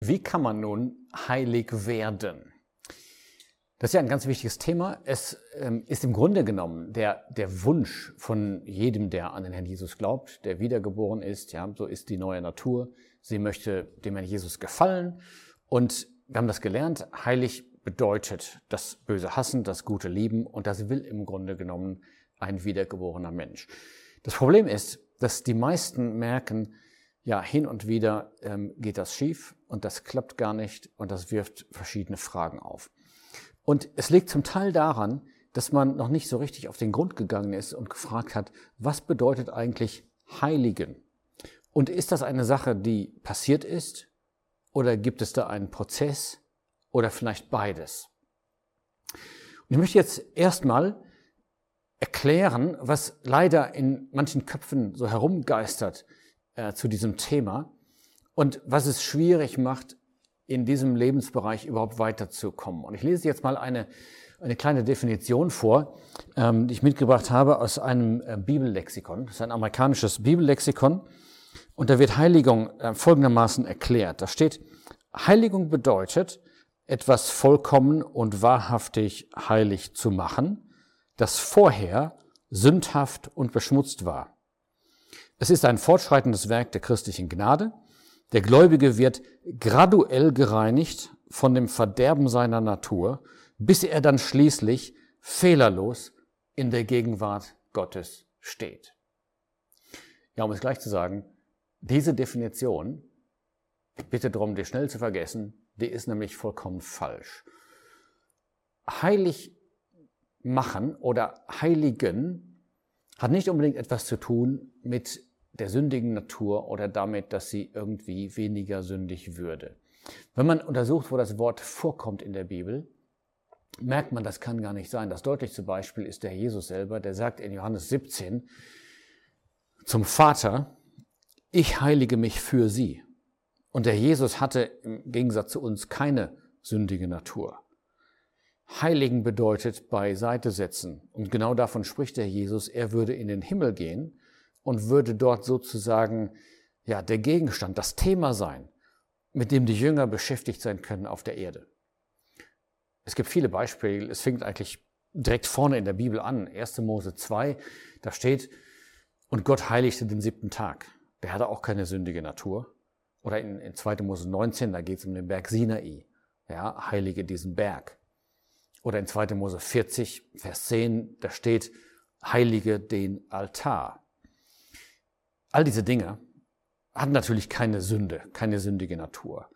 Wie kann man nun heilig werden? Das ist ja ein ganz wichtiges Thema. Es ähm, ist im Grunde genommen der, der Wunsch von jedem, der an den Herrn Jesus glaubt, der wiedergeboren ist. Ja, so ist die neue Natur. Sie möchte dem Herrn Jesus gefallen. Und wir haben das gelernt. Heilig bedeutet das Böse hassen, das Gute lieben. Und das will im Grunde genommen ein wiedergeborener Mensch. Das Problem ist, dass die meisten merken, ja, hin und wieder ähm, geht das schief und das klappt gar nicht und das wirft verschiedene Fragen auf. Und es liegt zum Teil daran, dass man noch nicht so richtig auf den Grund gegangen ist und gefragt hat, was bedeutet eigentlich Heiligen? Und ist das eine Sache, die passiert ist? Oder gibt es da einen Prozess? Oder vielleicht beides? Und ich möchte jetzt erstmal erklären, was leider in manchen Köpfen so herumgeistert, äh, zu diesem Thema und was es schwierig macht, in diesem Lebensbereich überhaupt weiterzukommen. Und ich lese jetzt mal eine, eine kleine Definition vor, ähm, die ich mitgebracht habe aus einem äh, Bibellexikon. Das ist ein amerikanisches Bibellexikon. Und da wird Heiligung äh, folgendermaßen erklärt. Da steht, Heiligung bedeutet, etwas vollkommen und wahrhaftig heilig zu machen, das vorher sündhaft und beschmutzt war. Es ist ein fortschreitendes Werk der christlichen Gnade. Der Gläubige wird graduell gereinigt von dem Verderben seiner Natur, bis er dann schließlich fehlerlos in der Gegenwart Gottes steht. Ja, um es gleich zu sagen, diese Definition, bitte darum, die schnell zu vergessen, die ist nämlich vollkommen falsch. Heilig machen oder heiligen hat nicht unbedingt etwas zu tun mit der sündigen Natur oder damit, dass sie irgendwie weniger sündig würde. Wenn man untersucht, wo das Wort vorkommt in der Bibel, merkt man, das kann gar nicht sein. Das deutlichste Beispiel ist der Jesus selber, der sagt in Johannes 17 zum Vater, ich heilige mich für sie. Und der Jesus hatte im Gegensatz zu uns keine sündige Natur. Heiligen bedeutet beiseite setzen. Und genau davon spricht der Jesus, er würde in den Himmel gehen und würde dort sozusagen ja, der Gegenstand, das Thema sein, mit dem die Jünger beschäftigt sein können auf der Erde. Es gibt viele Beispiele. Es fängt eigentlich direkt vorne in der Bibel an. 1. Mose 2, da steht, und Gott heiligte den siebten Tag. Der hatte auch keine sündige Natur. Oder in, in 2. Mose 19, da geht es um den Berg Sinai. Ja, heilige diesen Berg. Oder in 2. Mose 40, Vers 10, da steht, heilige den Altar. All diese Dinge hatten natürlich keine Sünde, keine sündige Natur.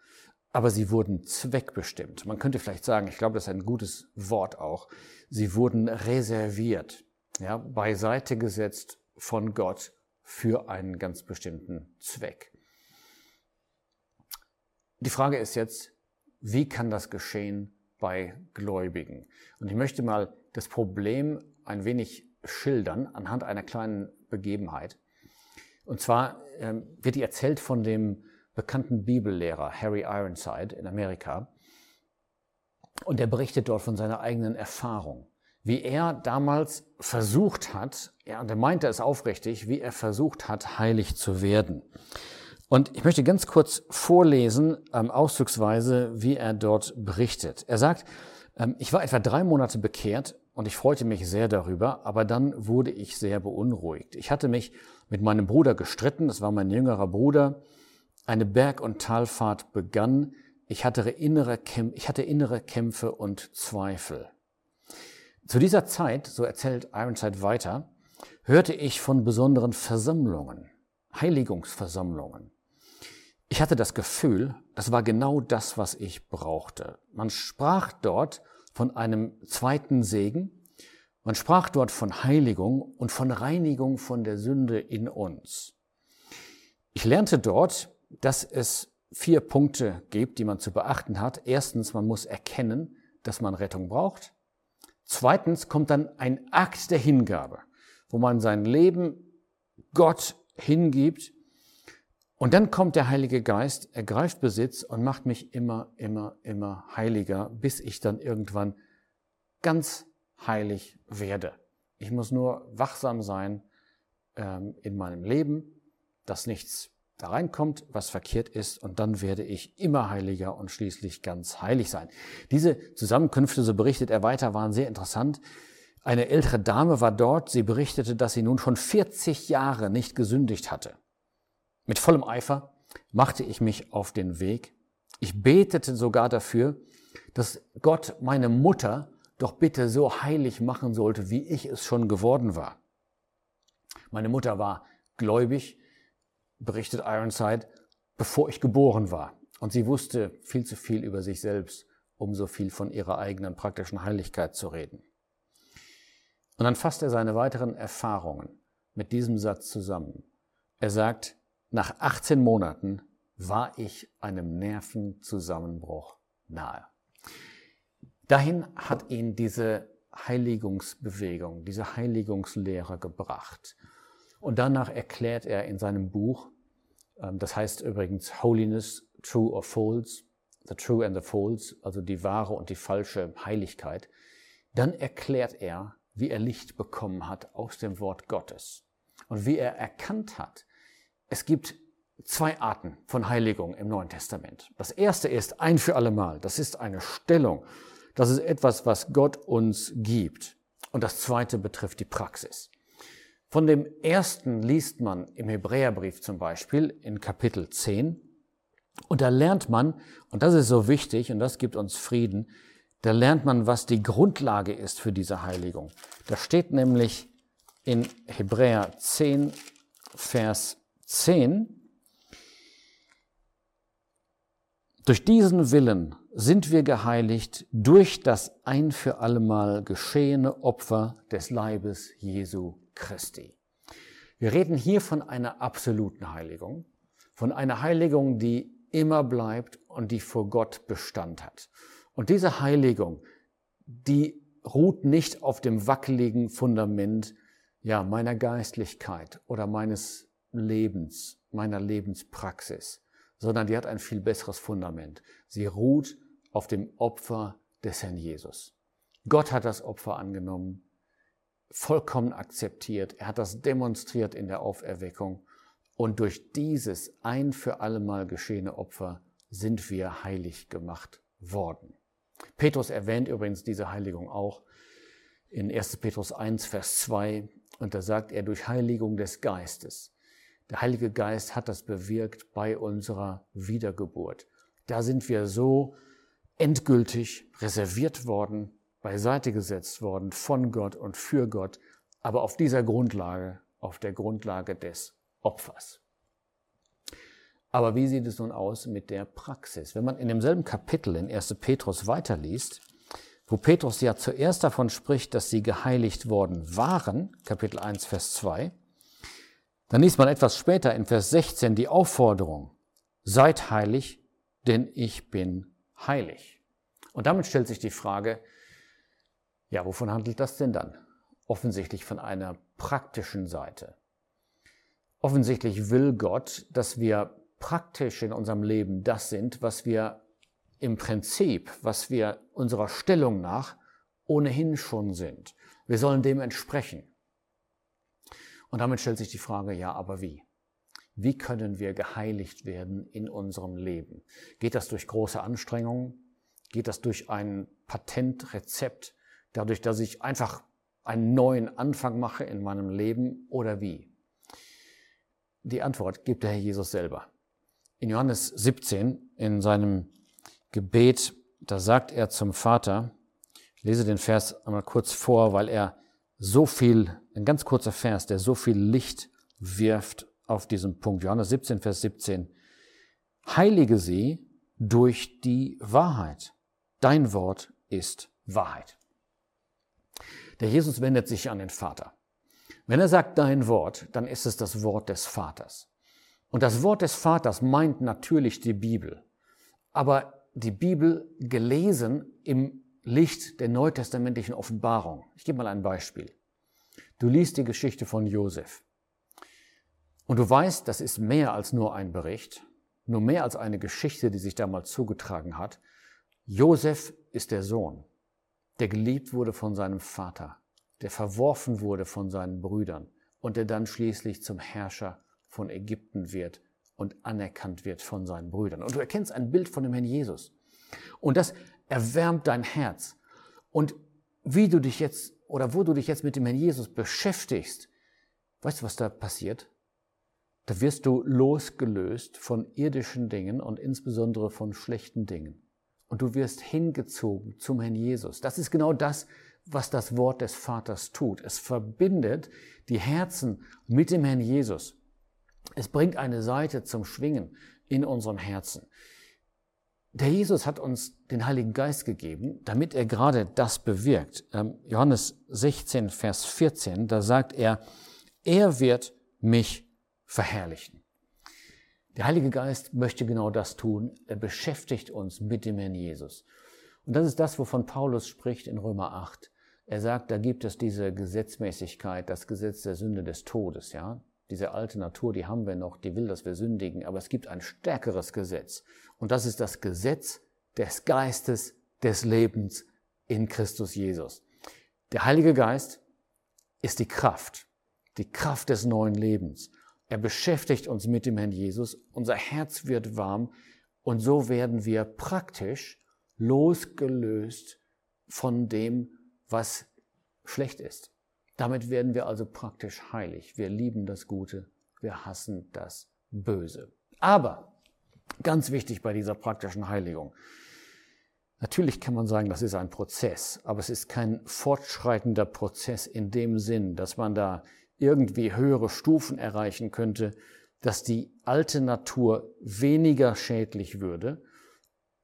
Aber sie wurden zweckbestimmt. Man könnte vielleicht sagen, ich glaube, das ist ein gutes Wort auch. Sie wurden reserviert, ja, beiseite gesetzt von Gott für einen ganz bestimmten Zweck. Die Frage ist jetzt, wie kann das geschehen bei Gläubigen? Und ich möchte mal das Problem ein wenig schildern anhand einer kleinen Begebenheit. Und zwar ähm, wird die erzählt von dem bekannten Bibellehrer Harry Ironside in Amerika. Und er berichtet dort von seiner eigenen Erfahrung, wie er damals versucht hat, ja, und er meinte es aufrichtig, wie er versucht hat, heilig zu werden. Und ich möchte ganz kurz vorlesen, ähm, auszugsweise, wie er dort berichtet. Er sagt, ähm, ich war etwa drei Monate bekehrt und ich freute mich sehr darüber, aber dann wurde ich sehr beunruhigt. Ich hatte mich mit meinem Bruder gestritten, das war mein jüngerer Bruder. Eine Berg- und Talfahrt begann. Ich hatte, innere Kämpfe, ich hatte innere Kämpfe und Zweifel. Zu dieser Zeit, so erzählt Ironside weiter, hörte ich von besonderen Versammlungen, Heiligungsversammlungen. Ich hatte das Gefühl, das war genau das, was ich brauchte. Man sprach dort von einem zweiten Segen. Man sprach dort von Heiligung und von Reinigung von der Sünde in uns. Ich lernte dort, dass es vier Punkte gibt, die man zu beachten hat. Erstens, man muss erkennen, dass man Rettung braucht. Zweitens kommt dann ein Akt der Hingabe, wo man sein Leben Gott hingibt und dann kommt der Heilige Geist, ergreift Besitz und macht mich immer, immer, immer heiliger, bis ich dann irgendwann ganz heilig werde. Ich muss nur wachsam sein ähm, in meinem Leben, dass nichts da reinkommt, was verkehrt ist, und dann werde ich immer heiliger und schließlich ganz heilig sein. Diese Zusammenkünfte, so berichtet er weiter, waren sehr interessant. Eine ältere Dame war dort, sie berichtete, dass sie nun schon 40 Jahre nicht gesündigt hatte. Mit vollem Eifer machte ich mich auf den Weg. Ich betete sogar dafür, dass Gott meine Mutter doch bitte so heilig machen sollte, wie ich es schon geworden war. Meine Mutter war gläubig, berichtet Ironside, bevor ich geboren war. Und sie wusste viel zu viel über sich selbst, um so viel von ihrer eigenen praktischen Heiligkeit zu reden. Und dann fasst er seine weiteren Erfahrungen mit diesem Satz zusammen. Er sagt, nach 18 Monaten war ich einem Nervenzusammenbruch nahe. Dahin hat ihn diese Heiligungsbewegung, diese Heiligungslehre gebracht. Und danach erklärt er in seinem Buch, ähm, das heißt übrigens Holiness, True or False, The True and the False, also die wahre und die falsche Heiligkeit, dann erklärt er, wie er Licht bekommen hat aus dem Wort Gottes und wie er erkannt hat, es gibt zwei Arten von Heiligung im Neuen Testament. Das erste ist ein für allemal, das ist eine Stellung, das ist etwas, was Gott uns gibt. Und das zweite betrifft die Praxis. Von dem ersten liest man im Hebräerbrief zum Beispiel in Kapitel 10. Und da lernt man, und das ist so wichtig und das gibt uns Frieden, da lernt man, was die Grundlage ist für diese Heiligung. Da steht nämlich in Hebräer 10, Vers 10, durch diesen Willen sind wir geheiligt durch das ein für allemal geschehene Opfer des Leibes Jesu Christi. Wir reden hier von einer absoluten Heiligung, von einer Heiligung, die immer bleibt und die vor Gott Bestand hat. Und diese Heiligung, die ruht nicht auf dem wackeligen Fundament ja, meiner Geistlichkeit oder meines Lebens, meiner Lebenspraxis, sondern die hat ein viel besseres Fundament. Sie ruht auf dem Opfer des Herrn Jesus. Gott hat das Opfer angenommen, vollkommen akzeptiert. Er hat das demonstriert in der Auferweckung. Und durch dieses ein für allemal geschehene Opfer sind wir heilig gemacht worden. Petrus erwähnt übrigens diese Heiligung auch in 1. Petrus 1, Vers 2. Und da sagt er, durch Heiligung des Geistes. Der Heilige Geist hat das bewirkt bei unserer Wiedergeburt. Da sind wir so endgültig reserviert worden, beiseite gesetzt worden von Gott und für Gott, aber auf dieser Grundlage, auf der Grundlage des Opfers. Aber wie sieht es nun aus mit der Praxis? Wenn man in demselben Kapitel in 1. Petrus weiterliest, wo Petrus ja zuerst davon spricht, dass sie geheiligt worden waren, Kapitel 1, Vers 2, dann liest man etwas später in Vers 16 die Aufforderung, seid heilig, denn ich bin heilig. Und damit stellt sich die Frage, ja, wovon handelt das denn dann? Offensichtlich von einer praktischen Seite. Offensichtlich will Gott, dass wir praktisch in unserem Leben das sind, was wir im Prinzip, was wir unserer Stellung nach ohnehin schon sind. Wir sollen dem entsprechen. Und damit stellt sich die Frage, ja, aber wie? Wie können wir geheiligt werden in unserem Leben? Geht das durch große Anstrengungen? Geht das durch ein Patentrezept? Dadurch, dass ich einfach einen neuen Anfang mache in meinem Leben oder wie? Die Antwort gibt der Herr Jesus selber. In Johannes 17, in seinem Gebet, da sagt er zum Vater, ich lese den Vers einmal kurz vor, weil er so viel, ein ganz kurzer Vers, der so viel Licht wirft auf diesen Punkt. Johannes 17, Vers 17. Heilige sie durch die Wahrheit. Dein Wort ist Wahrheit. Der Jesus wendet sich an den Vater. Wenn er sagt dein Wort, dann ist es das Wort des Vaters. Und das Wort des Vaters meint natürlich die Bibel. Aber die Bibel gelesen im Licht der neutestamentlichen Offenbarung. Ich gebe mal ein Beispiel. Du liest die Geschichte von Josef. Und du weißt, das ist mehr als nur ein Bericht, nur mehr als eine Geschichte, die sich damals zugetragen hat. Josef ist der Sohn, der geliebt wurde von seinem Vater, der verworfen wurde von seinen Brüdern und der dann schließlich zum Herrscher von Ägypten wird und anerkannt wird von seinen Brüdern. Und du erkennst ein Bild von dem Herrn Jesus. Und das erwärmt dein Herz. Und wie du dich jetzt oder wo du dich jetzt mit dem Herrn Jesus beschäftigst, weißt du, was da passiert? Da wirst du losgelöst von irdischen Dingen und insbesondere von schlechten Dingen. Und du wirst hingezogen zum Herrn Jesus. Das ist genau das, was das Wort des Vaters tut. Es verbindet die Herzen mit dem Herrn Jesus. Es bringt eine Seite zum Schwingen in unserem Herzen. Der Jesus hat uns den Heiligen Geist gegeben, damit er gerade das bewirkt. Ähm, Johannes 16, Vers 14, da sagt er, er wird mich verherrlichen. Der Heilige Geist möchte genau das tun. Er beschäftigt uns mit dem Herrn Jesus. Und das ist das, wovon Paulus spricht in Römer 8. Er sagt, da gibt es diese Gesetzmäßigkeit, das Gesetz der Sünde des Todes, ja. Diese alte Natur, die haben wir noch, die will, dass wir sündigen, aber es gibt ein stärkeres Gesetz. Und das ist das Gesetz des Geistes des Lebens in Christus Jesus. Der Heilige Geist ist die Kraft, die Kraft des neuen Lebens. Er beschäftigt uns mit dem Herrn Jesus, unser Herz wird warm und so werden wir praktisch losgelöst von dem, was schlecht ist. Damit werden wir also praktisch heilig. Wir lieben das Gute, wir hassen das Böse. Aber ganz wichtig bei dieser praktischen Heiligung. Natürlich kann man sagen, das ist ein Prozess, aber es ist kein fortschreitender Prozess in dem Sinn, dass man da irgendwie höhere Stufen erreichen könnte, dass die alte Natur weniger schädlich würde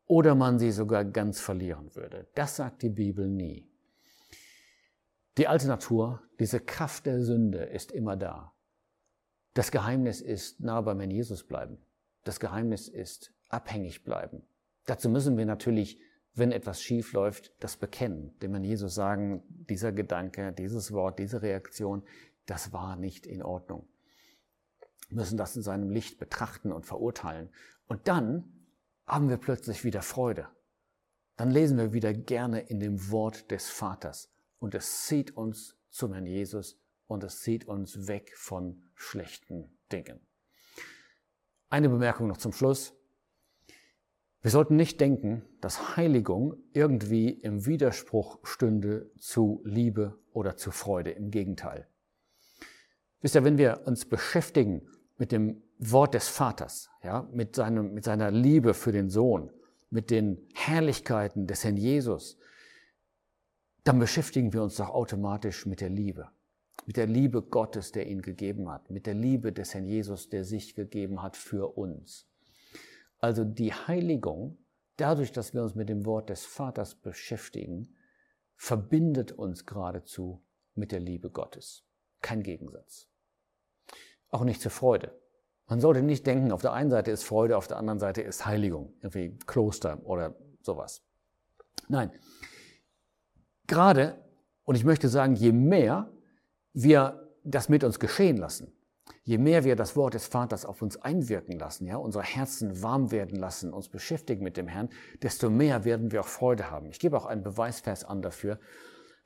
oder man sie sogar ganz verlieren würde. Das sagt die Bibel nie. Die alte Natur, diese Kraft der Sünde ist immer da. Das Geheimnis ist nah beim Herrn Jesus bleiben. Das Geheimnis ist abhängig bleiben. Dazu müssen wir natürlich, wenn etwas schief läuft, das bekennen. Dem Herrn Jesus sagen, dieser Gedanke, dieses Wort, diese Reaktion, das war nicht in Ordnung. Wir müssen das in seinem Licht betrachten und verurteilen. Und dann haben wir plötzlich wieder Freude. Dann lesen wir wieder gerne in dem Wort des Vaters und es zieht uns zum Herrn Jesus und es zieht uns weg von schlechten Dingen. Eine Bemerkung noch zum Schluss. Wir sollten nicht denken, dass Heiligung irgendwie im Widerspruch stünde zu Liebe oder zu Freude. Im Gegenteil. Wisst ihr, wenn wir uns beschäftigen mit dem Wort des Vaters, ja, mit, seinem, mit seiner Liebe für den Sohn, mit den Herrlichkeiten des Herrn Jesus, dann beschäftigen wir uns doch automatisch mit der Liebe. Mit der Liebe Gottes, der ihn gegeben hat. Mit der Liebe des Herrn Jesus, der sich gegeben hat für uns. Also die Heiligung, dadurch, dass wir uns mit dem Wort des Vaters beschäftigen, verbindet uns geradezu mit der Liebe Gottes. Kein Gegensatz. Auch nicht zur Freude. Man sollte nicht denken, auf der einen Seite ist Freude, auf der anderen Seite ist Heiligung, irgendwie Kloster oder sowas. Nein, gerade, und ich möchte sagen, je mehr wir das mit uns geschehen lassen, je mehr wir das Wort des Vaters auf uns einwirken lassen, ja, unsere Herzen warm werden lassen, uns beschäftigen mit dem Herrn, desto mehr werden wir auch Freude haben. Ich gebe auch einen Beweisvers an dafür.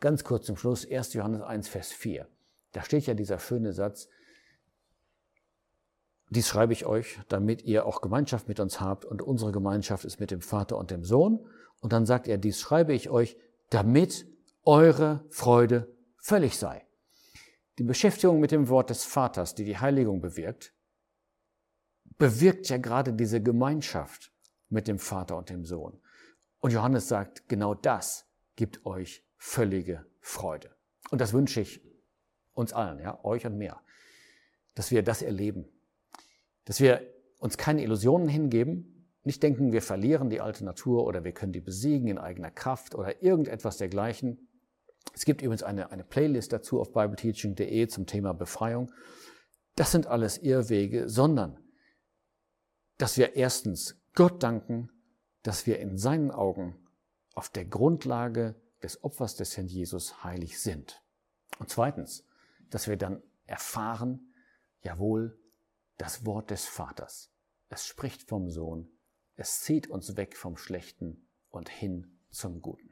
Ganz kurz zum Schluss, 1. Johannes 1, Vers 4. Da steht ja dieser schöne Satz, dies schreibe ich euch, damit ihr auch Gemeinschaft mit uns habt und unsere Gemeinschaft ist mit dem Vater und dem Sohn. Und dann sagt er, dies schreibe ich euch, damit eure Freude völlig sei. Die Beschäftigung mit dem Wort des Vaters, die die Heiligung bewirkt, bewirkt ja gerade diese Gemeinschaft mit dem Vater und dem Sohn. Und Johannes sagt, genau das gibt euch völlige Freude. Und das wünsche ich uns allen, ja, euch und mir, dass wir das erleben, dass wir uns keine Illusionen hingeben, nicht denken, wir verlieren die alte Natur oder wir können die besiegen in eigener Kraft oder irgendetwas dergleichen, es gibt übrigens eine, eine Playlist dazu auf bibleteaching.de zum Thema Befreiung. Das sind alles Irrwege, sondern dass wir erstens Gott danken, dass wir in seinen Augen auf der Grundlage des Opfers des Herrn Jesus heilig sind. Und zweitens, dass wir dann erfahren, jawohl, das Wort des Vaters. Es spricht vom Sohn. Es zieht uns weg vom Schlechten und hin zum Guten.